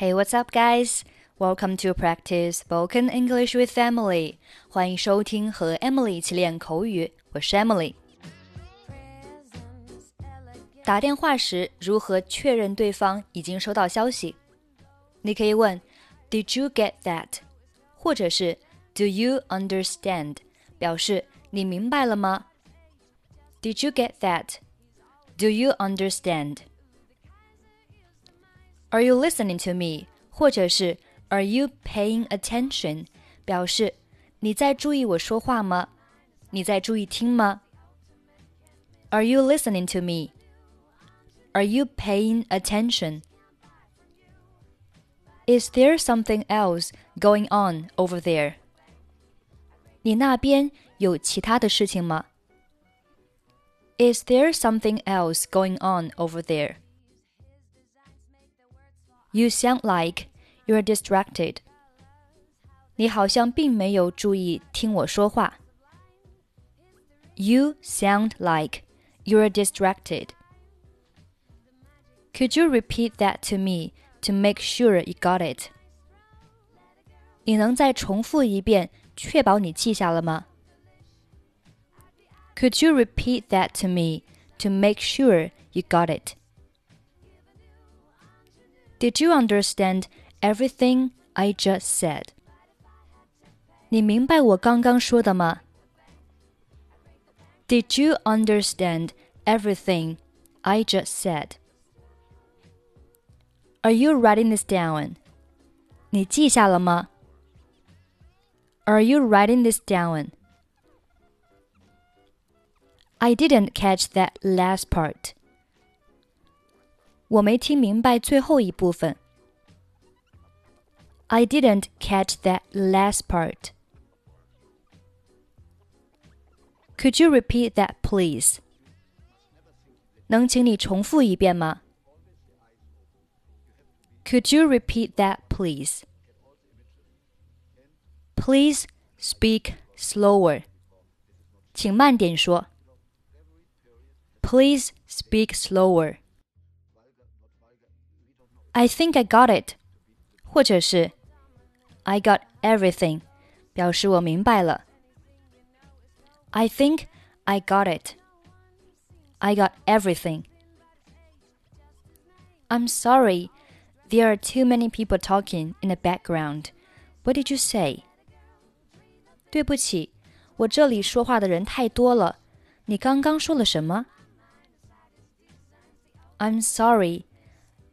Hey, what's up, guys? Welcome to practice spoken English with Emily. 欢迎收听和 Emily 一起练口语，我是 Emily。打电话时如何确认对方已经收到消息？你可以问 "Did you get that?" 或者是 "Do you understand?" 表示你明白了吗？Did you get that? Do you understand? Are you listening to me? 或者是 Are you paying attention? 表示你在注意我说话吗？你在注意听吗？Are you listening to me? Are you paying attention? Is there something else going on over there? 你那边有其他的事情吗？Is there something else going on over there? You sound like you're distracted. 你好像并没有注意听我说话。You sound like you're distracted. Could you repeat that to me to make sure you got it? 你能再重复一遍，确保你记下了吗？Could you repeat that to me to make sure you got it? Did you understand everything I just said? 你明白我刚刚说的吗？Did you understand everything I just said? Are you writing this down? 你记下了吗？Are you writing this down? I didn't catch that last part. 我没听明白最后一部分。I didn't catch that last part. Could you repeat that, please? 能请你重复一遍吗？Could you repeat that, please? Please speak slower. 请慢点说。Please speak slower. I think I got it. 或者是 I got everything. 表示我明白了。I think I got it. I got everything. I'm sorry. There are too many people talking in the background. What did you say? 对不起，我这里说话的人太多了。你刚刚说了什么？I'm sorry.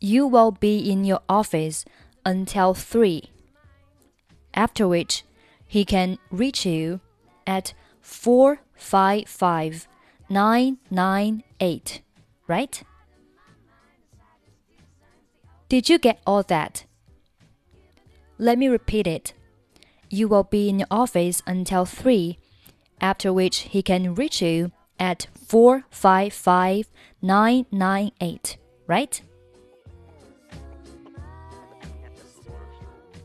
You will be in your office until three. After which, he can reach you at four five five 998, right? Did you get all that? Let me repeat it. You will be in your office until 3, after which he can reach you at 455 998, right?